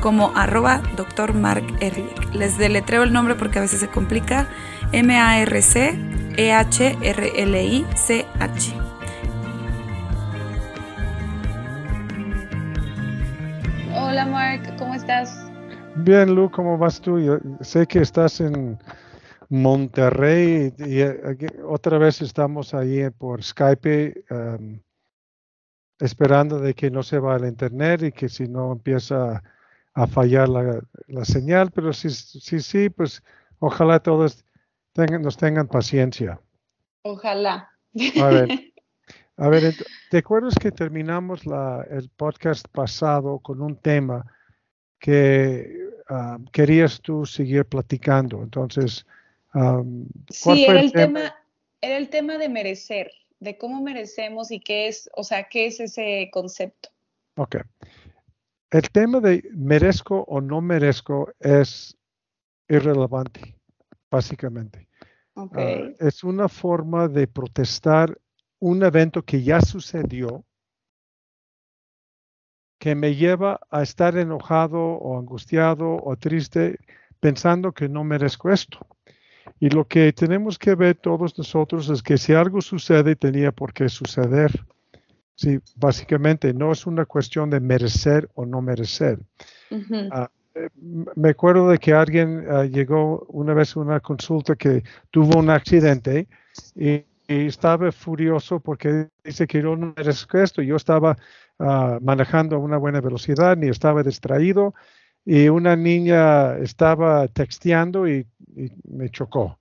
como arroba Dr. Mark Ehrlich. Les deletreo el nombre porque a veces se complica. M-A-R-C-E-H-R-L-I-C-H. Hola Mark, ¿cómo estás? Bien, Lu, ¿cómo vas tú? Yo sé que estás en Monterrey y otra vez estamos ahí por Skype um, esperando de que no se va el internet y que si no empieza a fallar la, señal, pero sí, sí, sí, pues ojalá todos tengan, nos tengan paciencia. Ojalá. A ver, a ver ¿te acuerdas que terminamos la, el podcast pasado con un tema que ah, querías tú seguir platicando? Entonces, sí, era el, tema? era el tema de merecer, de cómo merecemos y qué es, o sea, qué es ese concepto. Ok el tema de merezco o no merezco es irrelevante, básicamente. Ah, es una forma de protestar un evento que ya sucedió, que me lleva a estar enojado o angustiado o triste pensando que no merezco esto. Y lo que tenemos que ver todos nosotros es que si algo sucede, tenía por qué suceder. Sí, básicamente no es una cuestión de merecer o no merecer. Ah, eh, me acuerdo de que alguien ah, llegó una vez a una consulta que tuvo un accidente y, estaba furioso porque dice que yo no merezco esto. Yo estaba ah, manejando a una buena velocidad ni estaba distraído y una niña estaba texteando y, y me chocó.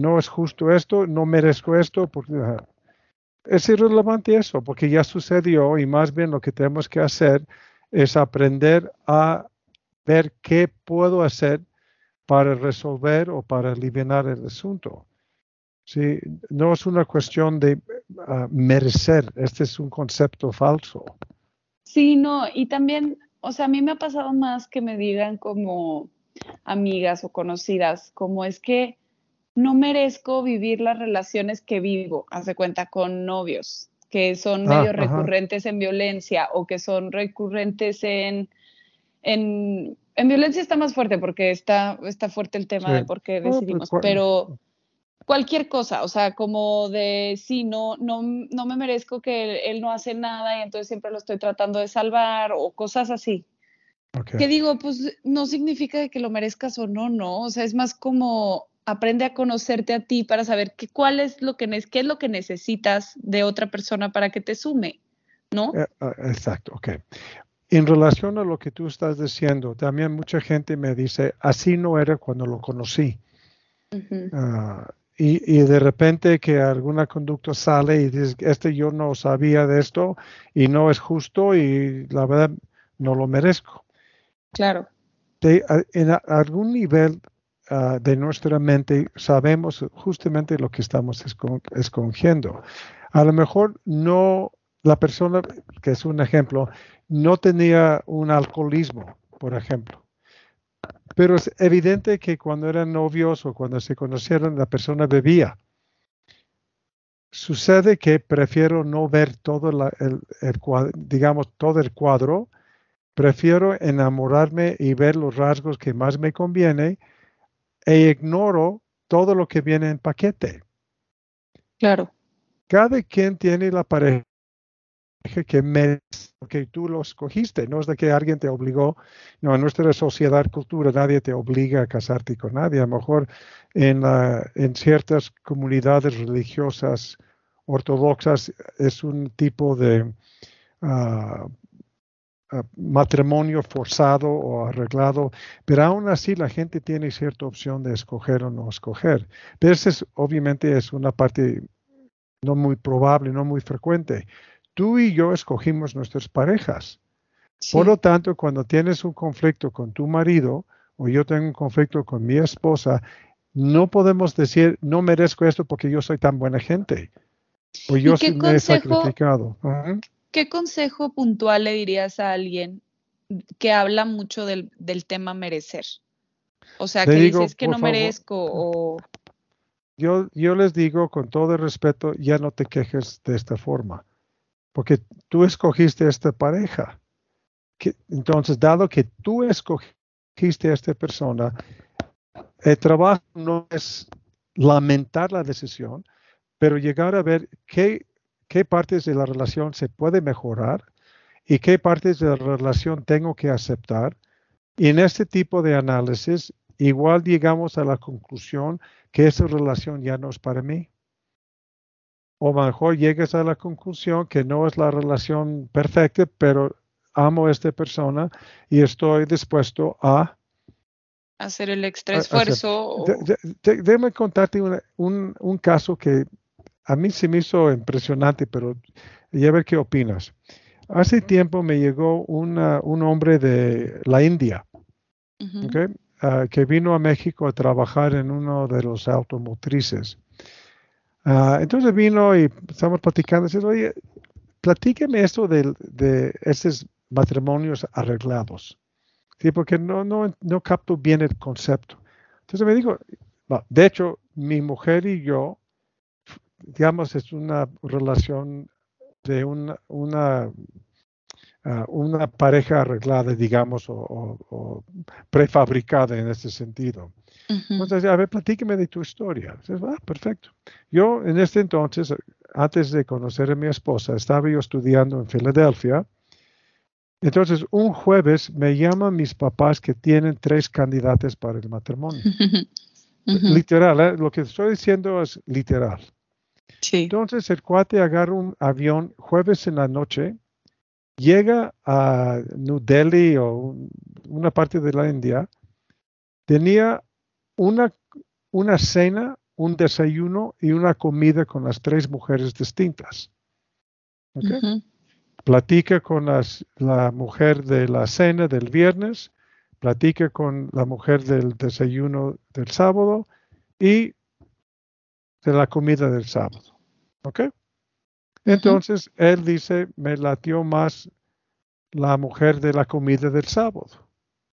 No es justo esto, no merezco esto porque es irrelevante eso, porque ya sucedió y más bien lo que tenemos que hacer es aprender a ver qué puedo hacer para resolver o para aliviar el asunto. Sí, no es una cuestión de ah, merecer, este es un concepto falso. Sí, no, y también, o sea, a mí me ha pasado más que me digan como amigas o conocidas, como es que no merezco vivir las relaciones que vivo, hace cuenta, con novios, que son ah, medio recurrentes en violencia o que son recurrentes en, en, en, violencia está más fuerte porque está, está fuerte el tema de por qué pues, decidimos, pero cualquier cosa, o sea, como de sí, no, no, no me merezco que él, no hace nada y entonces siempre lo estoy tratando de salvar o cosas así. Que digo, pues no significa que lo merezcas o no, no, o sea, es más como aprende a conocerte a ti para saber qué, cuál es lo que, qué es lo que necesitas de otra persona para que te sume, ¿no? Eh, ah, exacto, ok. En relación a lo que tú estás diciendo, también mucha gente me dice, así no era cuando lo conocí. Ah, y, y, de repente que alguna conducta sale y dice, este yo no sabía de esto y no es justo y la verdad no lo merezco. Claro. en algún nivel Ah, de nuestra mente sabemos justamente lo que estamos escogiendo. A lo mejor no, la persona, que es un ejemplo, no tenía un alcoholismo, por ejemplo. Pero es evidente que cuando eran novios o cuando se conocieron, la persona bebía. Sucede que prefiero no ver todo el, digamos, todo el cuadro. Prefiero enamorarme y ver los rasgos que más me conviene e ignoro todo lo que viene en paquete. Claro. Cada quien tiene la pareja que merece, que tú lo escogiste, no es de que alguien te obligó, no, en nuestra sociedad, cultura, nadie te obliga a casarte con nadie, a lo mejor en, en ciertas comunidades religiosas ortodoxas es un tipo de ah, matrimonio forzado o arreglado, pero aún así la gente tiene cierta opción de escoger o no escoger. Pero esa es, obviamente es una parte no muy probable, no muy frecuente. Tú y yo escogimos nuestras parejas. Por lo tanto, cuando tienes un conflicto con tu marido o yo tengo un conflicto con mi esposa, no podemos decir, no merezco esto porque yo soy tan buena gente. O yo sí me he sacrificado. ¿Qué consejo puntual le dirías a alguien que habla mucho del, tema merecer? O sea, que dices que no merezco o... Yo, yo les digo con todo el respeto, ya no te quejes de esta forma, porque tú escogiste esta pareja. entonces, dado que tú escogiste a esta persona, el trabajo no es lamentar la decisión, pero llegar a ver qué, qué partes de la relación se puede mejorar y qué partes de la relación tengo que aceptar. Y en este tipo de análisis, igual llegamos a la conclusión que esa relación ya no es para mí. O mejor llegas a la conclusión que no es la relación perfecta, pero amo a esta persona y estoy dispuesto a hacer el extra esfuerzo. déjame contarte un, un, caso que a mí se me hizo impresionante, pero ya ver qué opinas. Hace tiempo me llegó una, un hombre de la India, ah, que vino a México a trabajar en uno de los automotrices. Uh, entonces vino y estamos platicando. Dice, oye, platíqueme esto de, de esos matrimonios arreglados. ¿sí? porque no, no, no capto bien el concepto. Entonces me dijo, de hecho, mi mujer y yo, digamos, es una relación de una, una, ah, una pareja arreglada, digamos, o, prefabricada en este sentido. Entonces, a ver, platíqueme de tu historia. Entonces, ah, perfecto. Yo en este entonces, antes de conocer a mi esposa, estaba yo estudiando en Filadelfia entonces, un jueves me llaman mis papás que tienen tres candidatos para el matrimonio. Literal, ¿eh? lo que estoy diciendo es literal. Entonces, el cuate agarra un avión jueves en la noche, llega a New Delhi o una parte de la India, tenía una, una cena, un desayuno y una comida con las tres mujeres distintas. ¿Okay? platica con la mujer de la cena del viernes, platica con la mujer del desayuno del sábado y de la comida del sábado. ¿Ok? Entonces, él dice, me latió más la mujer de la comida del sábado.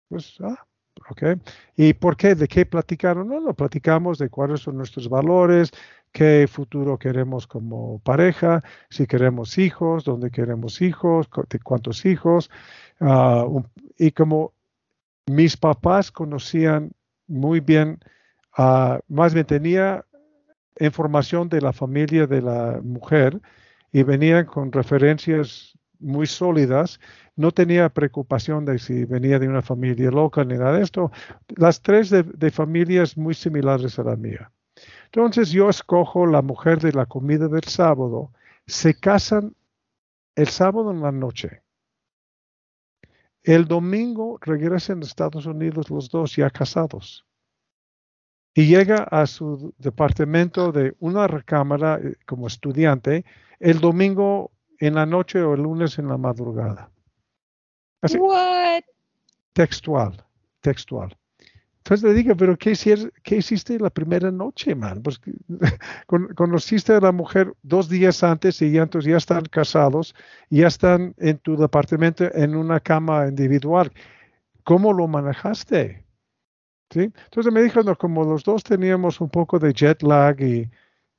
Pues, ah, ok. ¿Y por qué? ¿De qué platicaron? No, lo platicamos de cuáles son nuestros valores, qué futuro queremos como pareja, si queremos hijos, dónde queremos hijos, de cuántos hijos. Ah, y como mis papás conocían muy bien, uh, más bien tenía información de la familia de la mujer y venían con referencias muy sólidas, no tenía preocupación de si venía de una familia local ni nada de esto. Las tres de familias muy similares a la mía. Entonces yo escojo la mujer de la comida del sábado. Se casan el sábado en la noche. El domingo regresan a Estados Unidos los dos ya casados. Y llega a su departamento de una recámara eh, como estudiante el domingo en la noche o el lunes en la madrugada. Así, What? Textual, textual. Entonces le digo, pero ¿qué, ¿qué, hiciste la primera noche, man? Pues conociste a la mujer dos días antes y ya, entonces ya están casados ya están en tu departamento en una cama individual. ¿Cómo lo manejaste? ¿Sí? Entonces me dijo, no, como los dos teníamos un poco de jet lag y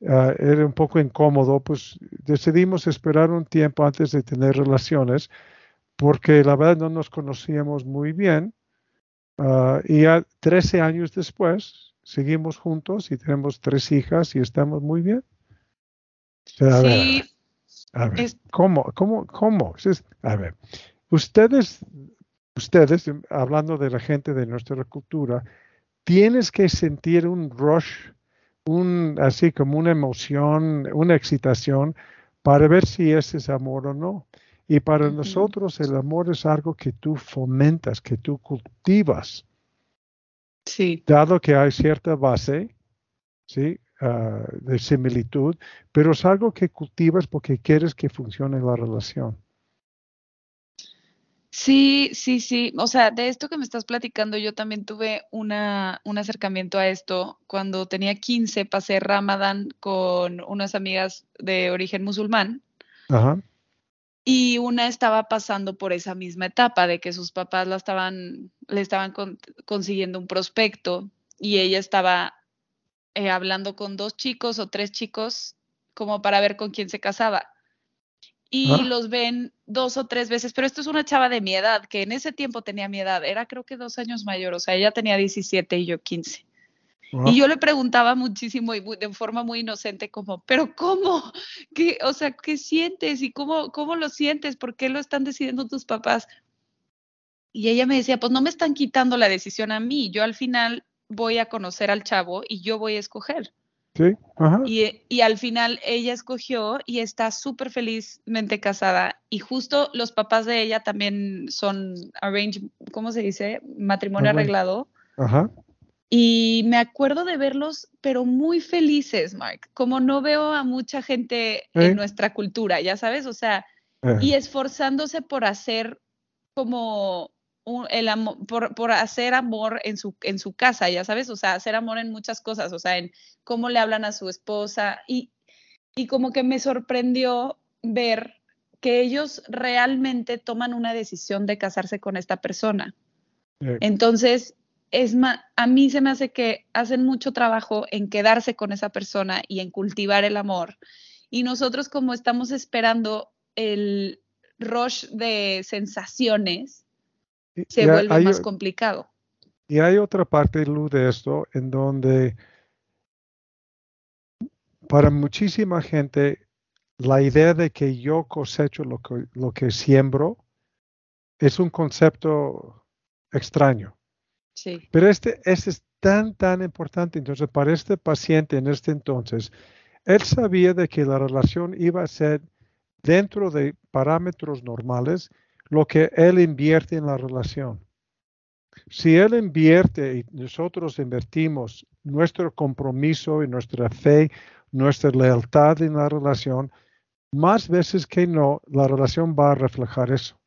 ah, era un poco incómodo, pues decidimos esperar un tiempo antes de tener relaciones porque la verdad no nos conocíamos muy bien Ah, y ya 13 años después, seguimos juntos y tenemos tres hijas y estamos muy bien. A sí. a ver, ¿cómo, cómo, cómo? A ver, ustedes, ustedes, hablando de la gente de nuestra cultura, tienes que sentir un rush, un, así como una emoción, una excitación para ver si ese es amor o no. Y para nosotros el amor es algo que tú fomentas, que tú cultivas. Sí. Dado que hay cierta base, ¿sí? Ah, de similitud, pero es algo que cultivas porque quieres que funcione la relación. Sí, sí, sí. O sea, de esto que me estás platicando, yo también tuve una, un acercamiento a esto. Cuando tenía 15, pasé Ramadán con unas amigas de origen musulmán. Ajá. Y una estaba pasando por esa misma etapa de que sus papás la estaban, le estaban consiguiendo un prospecto y ella estaba eh, hablando con dos chicos o tres chicos como para ver con quién se casaba y ah. los ven dos o tres veces, pero esto es una chava de mi edad, que en ese tiempo tenía mi edad, era creo que dos años mayor, o sea, ella tenía 17 y yo 15. Y yo le preguntaba muchísimo y de forma muy inocente como, pero ¿cómo? ¿Qué, o sea, ¿qué sientes y cómo, cómo lo sientes? ¿Por qué lo están decidiendo tus papás? Y ella me decía, pues no me están quitando la decisión a mí, yo al final voy a conocer al chavo y yo voy a escoger. Sí, Y, al final ella escogió y está súper felizmente casada. Y justo los papás de ella también son arrange, ¿cómo se dice? Matrimonio arreglado. Ajá. Y me acuerdo de verlos, pero muy felices, Mark. Como no veo a mucha gente en nuestra cultura, ya sabes, o sea, y esforzándose por hacer como el amor, por, hacer amor en su, en su casa, ya sabes, o sea, hacer amor en muchas cosas, o sea, en cómo le hablan a su esposa y, y como que me sorprendió ver que ellos realmente toman una decisión de casarse con esta persona. Entonces, es a mí se me hace que hacen mucho trabajo en quedarse con esa persona y en cultivar el amor. Y nosotros como estamos esperando el rush de sensaciones, se vuelve más complicado. Y hay otra parte, Lu, de esto, en donde para muchísima gente la idea de que yo cosecho lo que, lo que siembro es un concepto extraño. Sí. Pero este, este es tan, tan importante. Entonces, para este paciente en este entonces, él sabía de que la relación iba a ser dentro de parámetros normales lo que Él invierte en la relación. Si Él invierte y nosotros invertimos nuestro compromiso y nuestra fe, nuestra lealtad en la relación, más veces que no, la relación va a reflejar eso.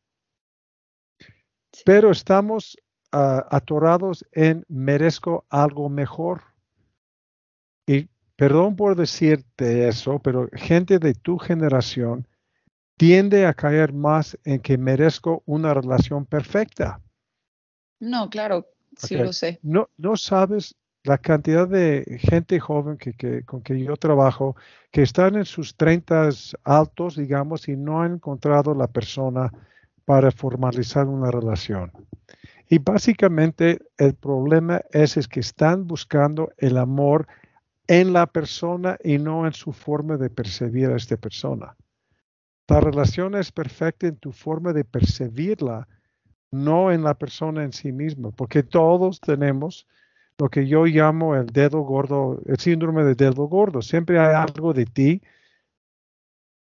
Pero estamos ah, atorados en merezco algo mejor. Y perdón por decirte eso, pero gente de tu generación tiende a caer más en que merezco una relación perfecta. No, claro, sí lo sé. No, no sabes la cantidad de gente joven que, con que yo trabajo que están en sus 30 altos, digamos, y no han encontrado la persona para formalizar una relación. Y básicamente el problema es, es que están buscando el amor en la persona y no en su forma de percibir a esta persona. La relación es perfecta en tu forma de percibirla, no en la persona en sí misma, porque todos tenemos lo que yo llamo el dedo gordo, el síndrome de dedo gordo. Siempre hay algo de ti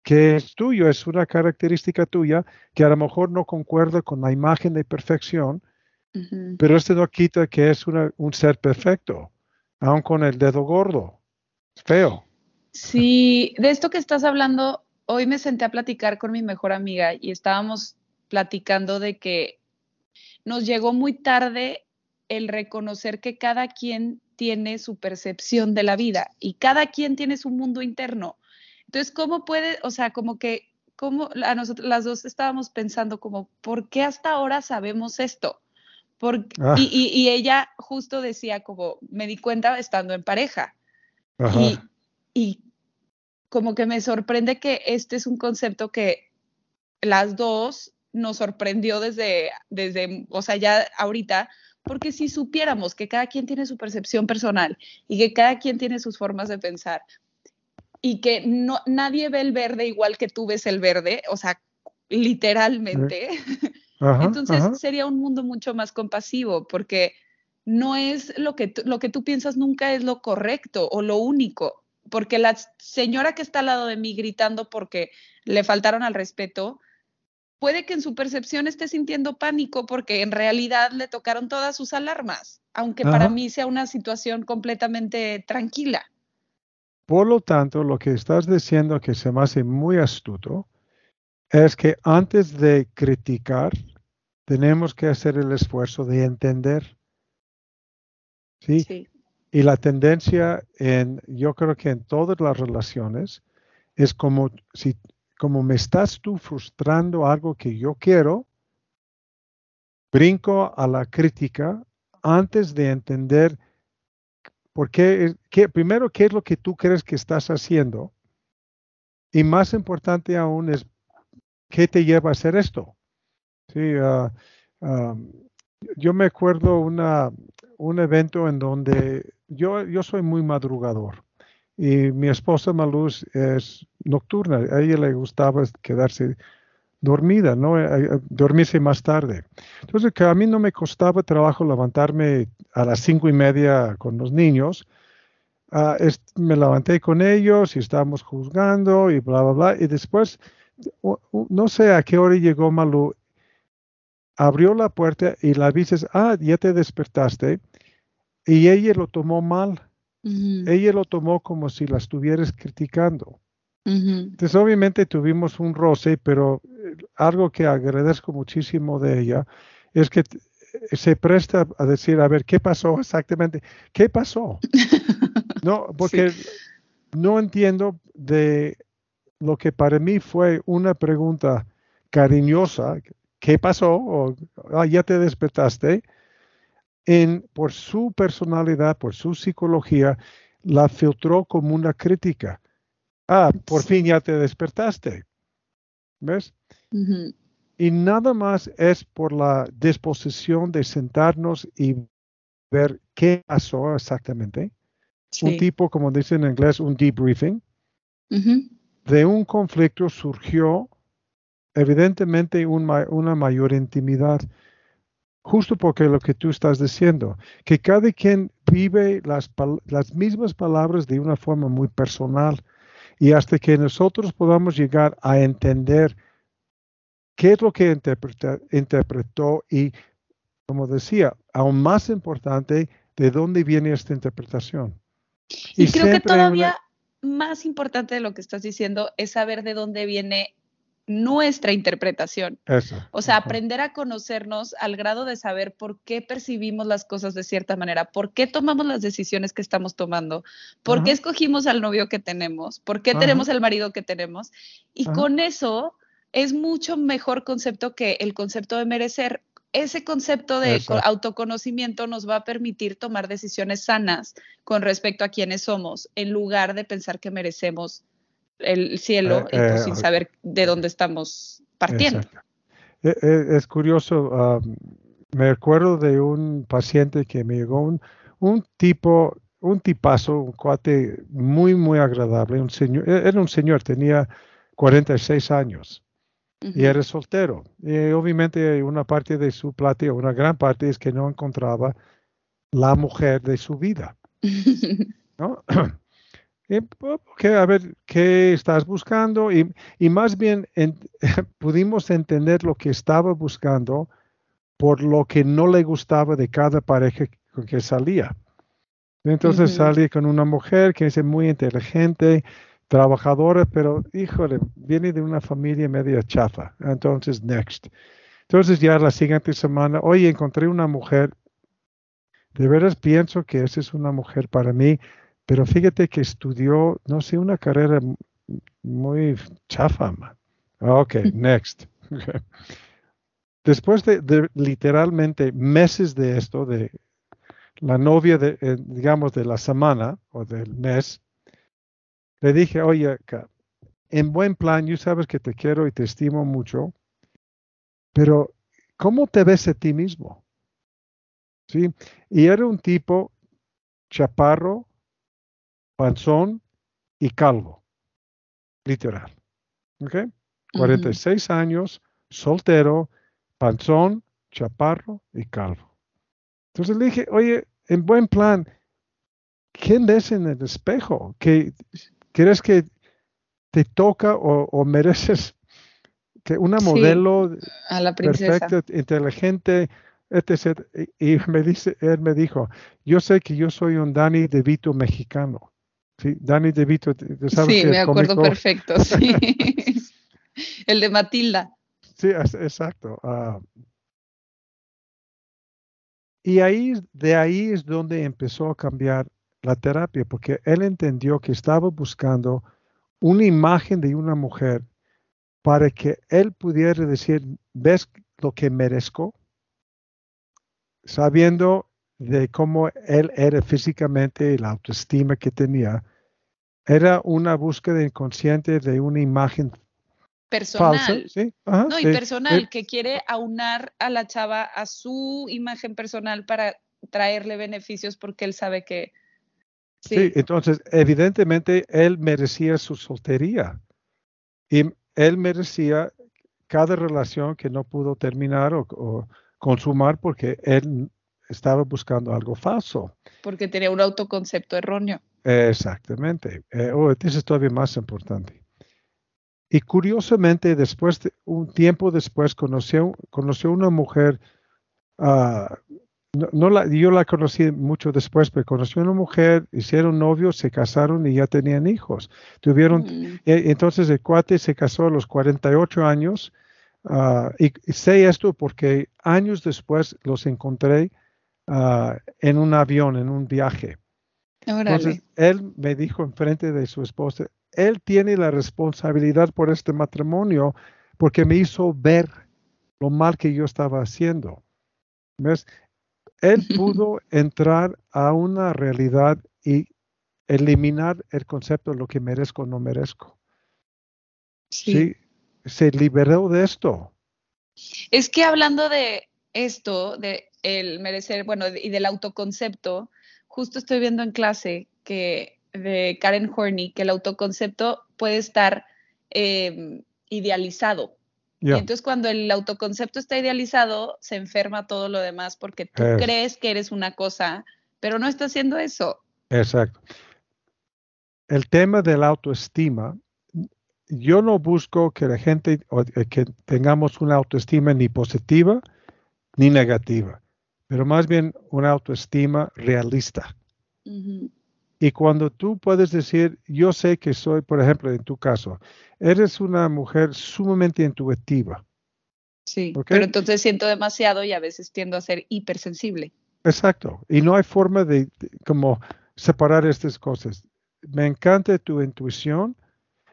que es tuyo, es una característica tuya que a lo mejor no concuerda con la imagen de perfección, pero este no quita que es un ser perfecto, aun con el dedo gordo. Es feo. Sí, de esto que estás hablando, hoy me senté a platicar con mi mejor amiga y estábamos platicando de que nos llegó muy tarde el reconocer que cada quien tiene su percepción de la vida y cada quien tiene su mundo interno. Entonces, ¿cómo puede, o sea, como que, como a nosotros las dos estábamos pensando como, ¿por qué hasta ahora sabemos esto? Ah. y, ella justo decía como, me di cuenta estando en pareja. Y, y como que me sorprende que este es un concepto que las dos nos sorprendió desde, desde, o sea, ya ahorita, porque si supiéramos que cada quien tiene su percepción personal y que cada quien tiene sus formas de pensar y que no, nadie ve el verde igual que tú ves el verde, o sea, literalmente, entonces sería un mundo mucho más compasivo porque no es lo que, lo que tú piensas nunca es lo correcto o lo único porque la señora que está al lado de mí gritando porque le faltaron al respeto, puede que en su percepción esté sintiendo pánico porque en realidad le tocaron todas sus alarmas, aunque para mí sea una situación completamente tranquila. Por lo tanto, lo que estás diciendo que se me hace muy astuto es que antes de criticar, tenemos que hacer el esfuerzo de entender. ¿sí? Y la tendencia en, yo creo que en todas las relaciones, es como si, como me estás tú frustrando algo que yo quiero, brinco a la crítica antes de entender por qué, primero, qué es lo que tú crees que estás haciendo. Y más importante aún es, ¿qué te lleva a hacer esto? Sí, ah, ah, yo me acuerdo una, un evento en donde yo, yo soy muy madrugador y mi esposa Maluz es nocturna. A ella le gustaba quedarse dormida, ¿no? Eh, eh, dormirse más tarde. Entonces, que a mí no me costaba trabajo levantarme a las cinco y media con los niños. Ah, me levanté con ellos y estábamos juzgando y bla, bla, bla. Y después, no sé a qué hora llegó Malú, abrió la puerta y la dices, ah, ya te despertaste. Y ella lo tomó mal. Ella lo tomó como si la estuvieras criticando. Entonces, obviamente tuvimos un roce, pero eh, algo que agradezco muchísimo de ella es que eh, se presta a decir, a ver, ¿qué pasó exactamente? ¿Qué pasó? no, porque no entiendo de lo que para mí fue una pregunta cariñosa, ¿qué pasó? O ah, ya te despertaste. En, por su personalidad, por su psicología, la filtró como una crítica ah, por fin ya te despertaste. ¿Ves? Y nada más es por la disposición de sentarnos y ver qué pasó exactamente. Un tipo, como dicen en inglés, un debriefing. De un conflicto surgió evidentemente una mayor intimidad, justo porque lo que tú estás diciendo, que cada quien vive las, las mismas palabras de una forma muy personal y hasta que nosotros podamos llegar a entender qué es lo que interpretó y, como decía, aún más importante, de dónde viene esta interpretación. Y, creo que todavía más importante de lo que estás diciendo es saber de dónde viene nuestra interpretación. O sea, aprender a conocernos al grado de saber por qué percibimos las cosas de cierta manera, por qué tomamos las decisiones que estamos tomando, por qué escogimos al novio que tenemos, por qué tenemos el marido que tenemos. Y con eso es mucho mejor concepto que el concepto de merecer. Ese concepto de autoconocimiento nos va a permitir tomar decisiones sanas con respecto a quiénes somos, en lugar de pensar que merecemos el cielo eh, pues, sin eh, saber de dónde estamos partiendo. Eh, es curioso, me acuerdo de un paciente que me llegó, un, un, tipo, un tipazo, un cuate muy, muy agradable, un señor, e, era un señor, tenía 46 años y era soltero. Y obviamente una parte de su plática, una gran parte es que no encontraba la mujer de su vida. ¿no? A ver qué estás buscando y, más bien pudimos entender lo que estaba buscando por lo que no le gustaba de cada pareja con que salía. Entonces salí con una mujer que es muy inteligente, trabajadora, pero híjole, viene de una familia media chafa. Entonces, next. Entonces ya la siguiente semana, oye, encontré una mujer, de veras pienso que esa es una mujer para mí pero fíjate que estudió, no sé, una carrera muy chafa. Ok, next. Después de, literalmente meses de esto, de la novia, de, eh, digamos, de la semana o del mes, le dije, oye, en buen plan, tú sabes que te quiero y te estimo mucho, pero ¿cómo te ves a ti mismo? ¿Sí? Y era un tipo chaparro, panzón y calvo. Literal. ¿Ok? 46 años, soltero, panzón, chaparro y calvo. Entonces le dije, oye, en buen plan, ¿quién ves en el espejo? ¿Que, ¿Crees que te toca o, mereces que una modelo a la perfecta, inteligente, etc. Y, me dice, él me dijo, yo sé que yo soy un Danny DeVito mexicano. Sí, Danny DeVito, Sí, me acuerdo perfecto, sí. el de Matilda. Sí, exacto. Ah, Y ahí, de ahí es donde empezó a cambiar la terapia, porque él entendió que estaba buscando una imagen de una mujer para que él pudiera decir, ¿ves lo que merezco? Sabiendo de cómo él era físicamente y la autoestima que tenía, era una búsqueda inconsciente de una imagen personal. falsa. ¿sí? no, y personal, que quiere aunar a la chava a su imagen personal para traerle beneficios porque él sabe que... Sí, entonces evidentemente él merecía su soltería y él merecía cada relación que no pudo terminar o consumar porque él estaba buscando algo falso. Porque tenía un autoconcepto erróneo. Exactamente. Eh, oh, eso es todavía más importante. Y curiosamente, después de, un tiempo después, conoció, conoció una mujer, uh, no, la, yo la conocí mucho después, pero conoció una mujer, hicieron novios, se casaron y ya tenían hijos. Tuvieron, mm. eh, entonces el cuate se casó a los 48 años. Uh, y, y, sé esto porque años después los encontré uh, en un avión, en un viaje. Entonces, él me dijo enfrente de su esposa, él tiene la responsabilidad por este matrimonio porque me hizo ver lo mal que yo estaba haciendo. ¿Ves? Él pudo entrar a una realidad y eliminar el concepto de lo que merezco o no merezco. Sí. Se liberó de esto. Es que hablando de esto, de el merecer, bueno, y del autoconcepto, justo estoy viendo en clase que de Karen Horney que el autoconcepto puede estar em, idealizado. Y entonces cuando el autoconcepto está idealizado, se enferma todo lo demás porque tú crees que eres una cosa, pero no estás haciendo eso. Exacto. El tema de la autoestima, yo no busco que la gente, eh, que tengamos una autoestima ni positiva ni negativa pero más bien una autoestima realista. Y cuando tú puedes decir, yo sé que soy, por ejemplo, en tu caso, eres una mujer sumamente intuitiva. Sí, pero entonces siento demasiado y a veces tiendo a ser hipersensible. Exacto, y no hay forma de, como separar estas cosas. Me encanta tu intuición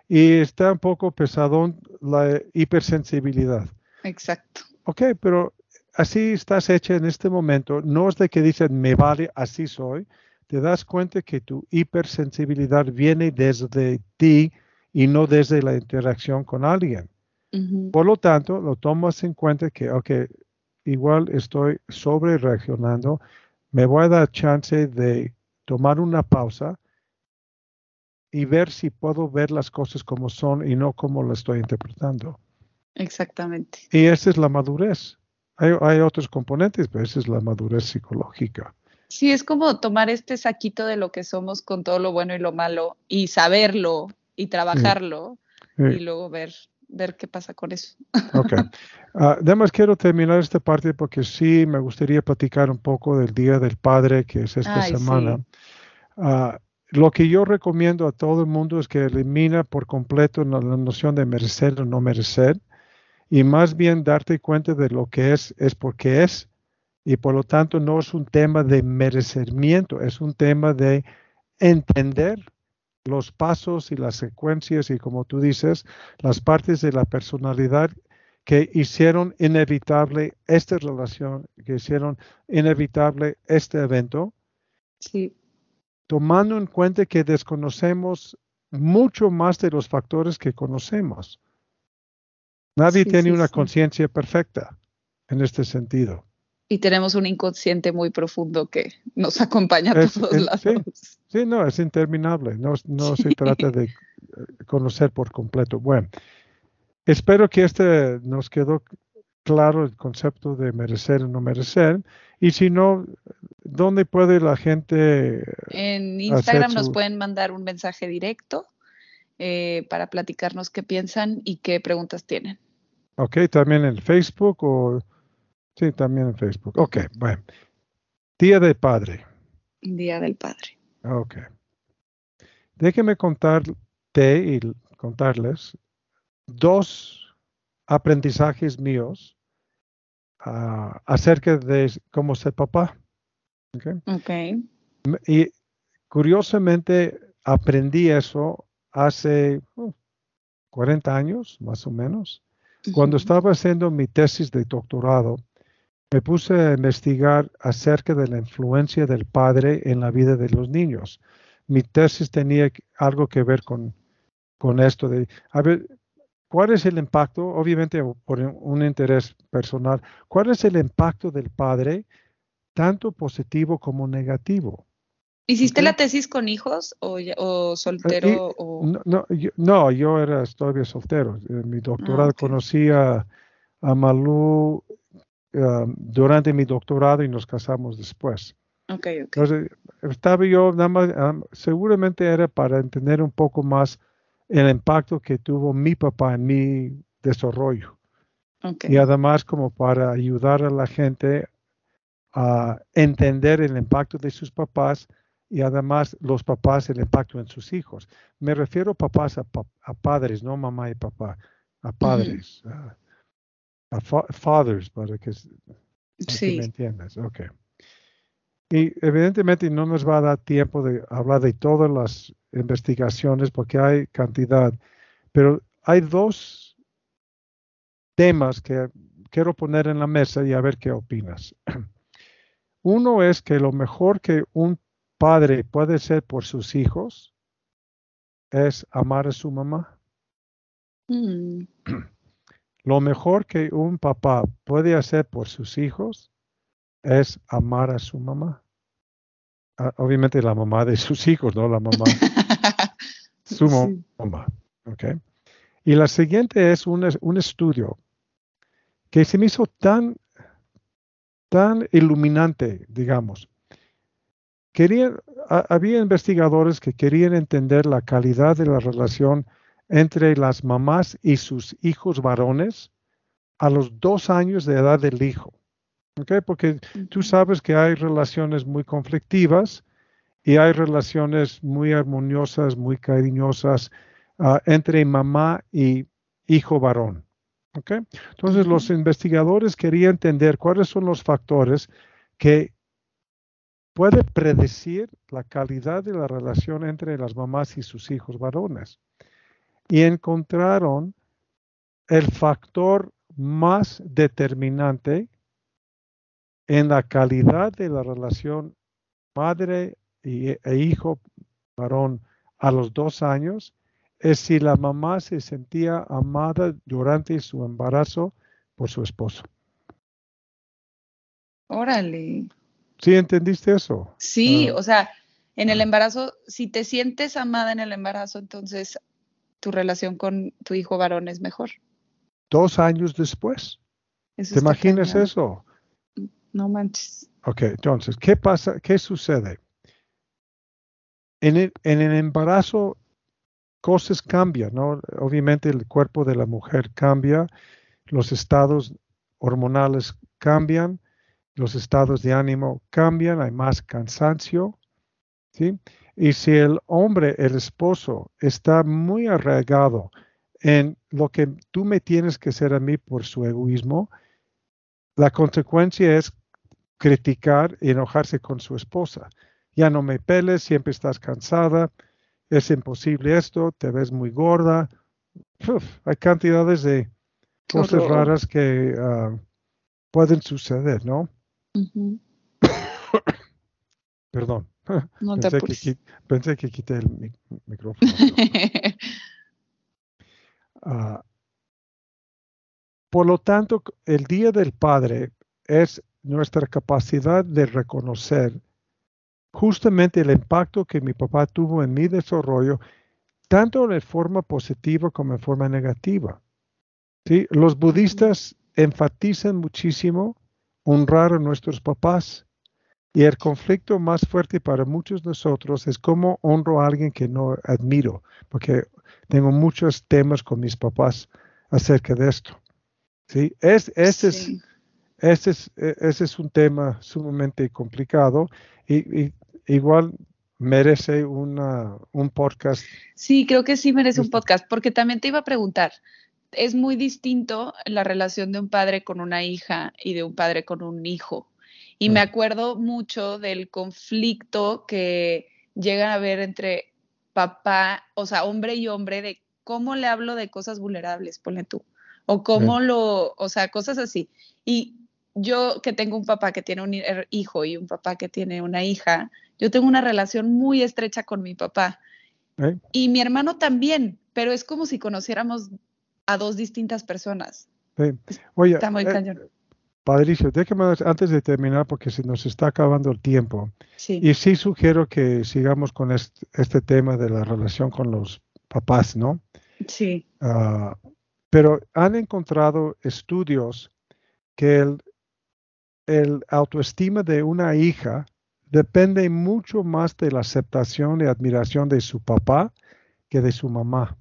y está un poco pesadón la hipersensibilidad. Exacto. Ok, pero así estás hecha en este momento, no es de que dicen me vale, así soy, te das cuenta que tu hipersensibilidad viene desde ti y no desde la interacción con alguien. Por lo tanto, lo tomas en cuenta que, ok, igual estoy sobre reaccionando, me voy a dar chance de tomar una pausa y ver si puedo ver las cosas como son y no como las estoy interpretando. Exactamente. Y esa es la madurez. Hay, otros componentes, pero esa es la madurez psicológica. Sí, es como tomar este saquito de lo que somos con todo lo bueno y lo malo y saberlo y trabajarlo y luego ver, ver qué pasa con eso. Ok. Ah, además, quiero terminar esta parte porque sí me gustaría platicar un poco del Día del Padre, que es esta semana. Ah, lo que yo recomiendo a todo el mundo es que elimina por completo la noción de merecer o no merecer y más bien darte cuenta de lo que es, es porque es, y por lo tanto no es un tema de merecimiento, es un tema de entender los pasos y las secuencias y como tú dices, las partes de la personalidad que hicieron inevitable esta relación, que hicieron inevitable este evento. Sí. Tomando en cuenta que desconocemos mucho más de los factores que conocemos. Nadie tiene una conciencia perfecta en este sentido. Y tenemos un inconsciente muy profundo que nos acompaña a todos lados. Sí, no, es interminable. No, se trata de eh, conocer por completo. Bueno, espero que este nos quedó claro el concepto de merecer o no merecer. Y si no, ¿dónde puede la gente? En Instagram nos pueden mandar un mensaje directo eh, para platicarnos qué piensan y qué preguntas tienen. Ok, también en Facebook o... Sí, también en Facebook. Ok, bueno. Día del Padre. Día del Padre. Ok. Déjeme contarte y contarles dos aprendizajes míos ah, acerca de cómo ser papá. Okay. Ok. Y curiosamente aprendí eso hace 40 años, más o menos. Cuando estaba haciendo mi tesis de doctorado, me puse a investigar acerca de la influencia del padre en la vida de los niños. Mi tesis tenía algo que ver con, con esto de, a ver, ¿cuál es el impacto? Obviamente por un interés personal, ¿cuál es el impacto del padre, tanto positivo como negativo? ¿Hiciste la tesis con hijos o, o soltero? No, yo, era todavía soltero. En mi doctorado ah, conocí a, a Malú Um, durante mi doctorado y nos casamos después. Okay, Entonces, estaba yo, nada más, um, seguramente era para entender un poco más el impacto que tuvo mi papá en mi desarrollo. Y además como para ayudar a la gente a entender el impacto de sus papás y además los papás el impacto en sus hijos. Me refiero a papás a, padres, no mamá y papá, a padres fathers, para que, me entiendas. Ok. Y evidentemente no nos va a dar tiempo de hablar de todas las investigaciones porque hay cantidad, pero hay dos temas que quiero poner en la mesa y a ver qué opinas. Uno es que lo mejor que un padre puede ser por sus hijos es amar a su mamá. Mm. Lo mejor que un papá puede hacer por sus hijos es amar a su mamá. Ah, obviamente la mamá de sus hijos, no la mamá. su mamá. Okay. Y la siguiente es un, un, estudio que se me hizo tan, tan iluminante, digamos. Querían, había investigadores que querían entender la calidad de la relación entre las mamás y sus hijos varones a los dos años de edad del hijo. ¿Okay? Porque tú sabes que hay relaciones muy conflictivas y hay relaciones muy armoniosas, muy cariñosas ah, entre mamá y hijo varón. ¿Okay? Entonces los investigadores querían entender cuáles son los factores que puede predecir la calidad de la relación entre las mamás y sus hijos varones y encontraron el factor más determinante en la calidad de la relación madre e hijo varón a los dos años es si la mamá se sentía amada durante su embarazo por su esposo. Órale. ¿Sí entendiste eso? Sí, ah. o sea, en el embarazo, si te sientes amada en el embarazo, entonces tu relación con tu hijo varón es mejor. Dos años después. ¿Te imaginas eso? No manches. Ok, entonces, ¿qué pasa? ¿Qué sucede? En el, en el embarazo, cosas cambian, ¿no? Obviamente el cuerpo de la mujer cambia, los estados hormonales cambian, los estados de ánimo cambian, hay más cansancio, ¿sí? Y si el hombre, el esposo, está muy arraigado en lo que tú me tienes que hacer a mí por su egoísmo, la consecuencia es criticar y enojarse con su esposa. Ya no me peles, siempre estás cansada, es imposible esto, te ves muy gorda. hay cantidades de cosas raras que ah, pueden suceder, ¿no? Perdón. No pensé, que, pensé que quité el micrófono. Ah, por lo tanto, el Día del Padre es nuestra capacidad de reconocer justamente el impacto que mi papá tuvo en mi desarrollo, tanto en forma positiva como en forma negativa. ¿Sí? Los budistas enfatizan muchísimo honrar a nuestros papás y el conflicto más fuerte para muchos de nosotros es cómo honro a alguien que no admiro, porque tengo muchos temas con mis papás acerca de esto. ¿sí? Es, ese, Es, ese, es, ese es un tema sumamente complicado y, igual merece una, un podcast. Sí, creo que sí merece un podcast, porque también te iba a preguntar, es muy distinto la relación de un padre con una hija y de un padre con un hijo. Y me acuerdo mucho del conflicto que llegan a ver entre papá, o sea, hombre y hombre, de cómo le hablo de cosas vulnerables, ponle tú, o cómo lo, o sea, cosas así. Y yo que tengo un papá que tiene un hijo y un papá que tiene una hija, yo tengo una relación muy estrecha con mi papá. Y mi hermano también, pero es como si conociéramos a dos distintas personas. Oye, está muy eh, déjame antes de terminar porque se nos está acabando el tiempo. Y sí sugiero que sigamos con este, tema de la relación con los papás, ¿no? Sí. Ah, pero han encontrado estudios que el, el autoestima de una hija depende mucho más de la aceptación y admiración de su papá que de su mamá.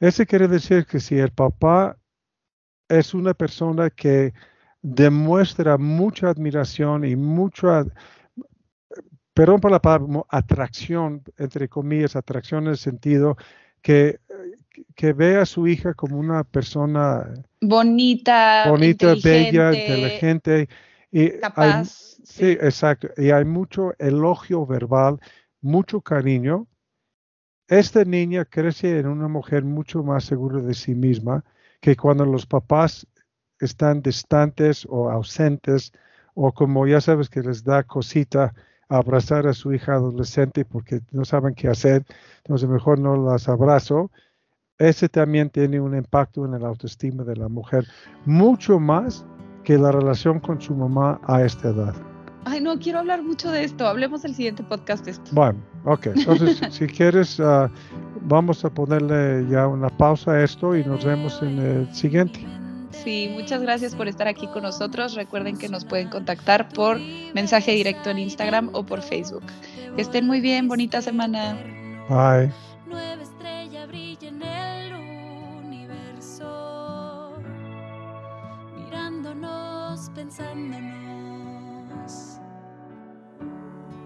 Eso quiere decir que si el papá es una persona que demuestra mucha admiración y mucha, perdón por la palabra, atracción, entre comillas, atracción en el sentido que, que ve a su hija como una persona bonita, bonita, bella, inteligente. Y capaz. sí, exacto. Y hay mucho elogio verbal, mucho cariño esta niña crece en una mujer mucho más segura de sí misma que cuando los papás están distantes o ausentes o como ya sabes que les da cosita abrazar a su hija adolescente porque no saben qué hacer, entonces mejor no las abrazo. Ese también tiene un impacto en la autoestima de la mujer, mucho más que la relación con su mamá a esta edad. Ay, no, quiero hablar mucho de esto. Hablemos el siguiente podcast de esto. Bueno, ok. Entonces, si quieres, ah, vamos a ponerle ya una pausa a esto y nos vemos en el siguiente. Sí, muchas gracias por estar aquí con nosotros. Recuerden que nos pueden contactar por mensaje directo en Instagram o por Facebook. Que estén muy bien, bonita semana. Bye. pensándonos.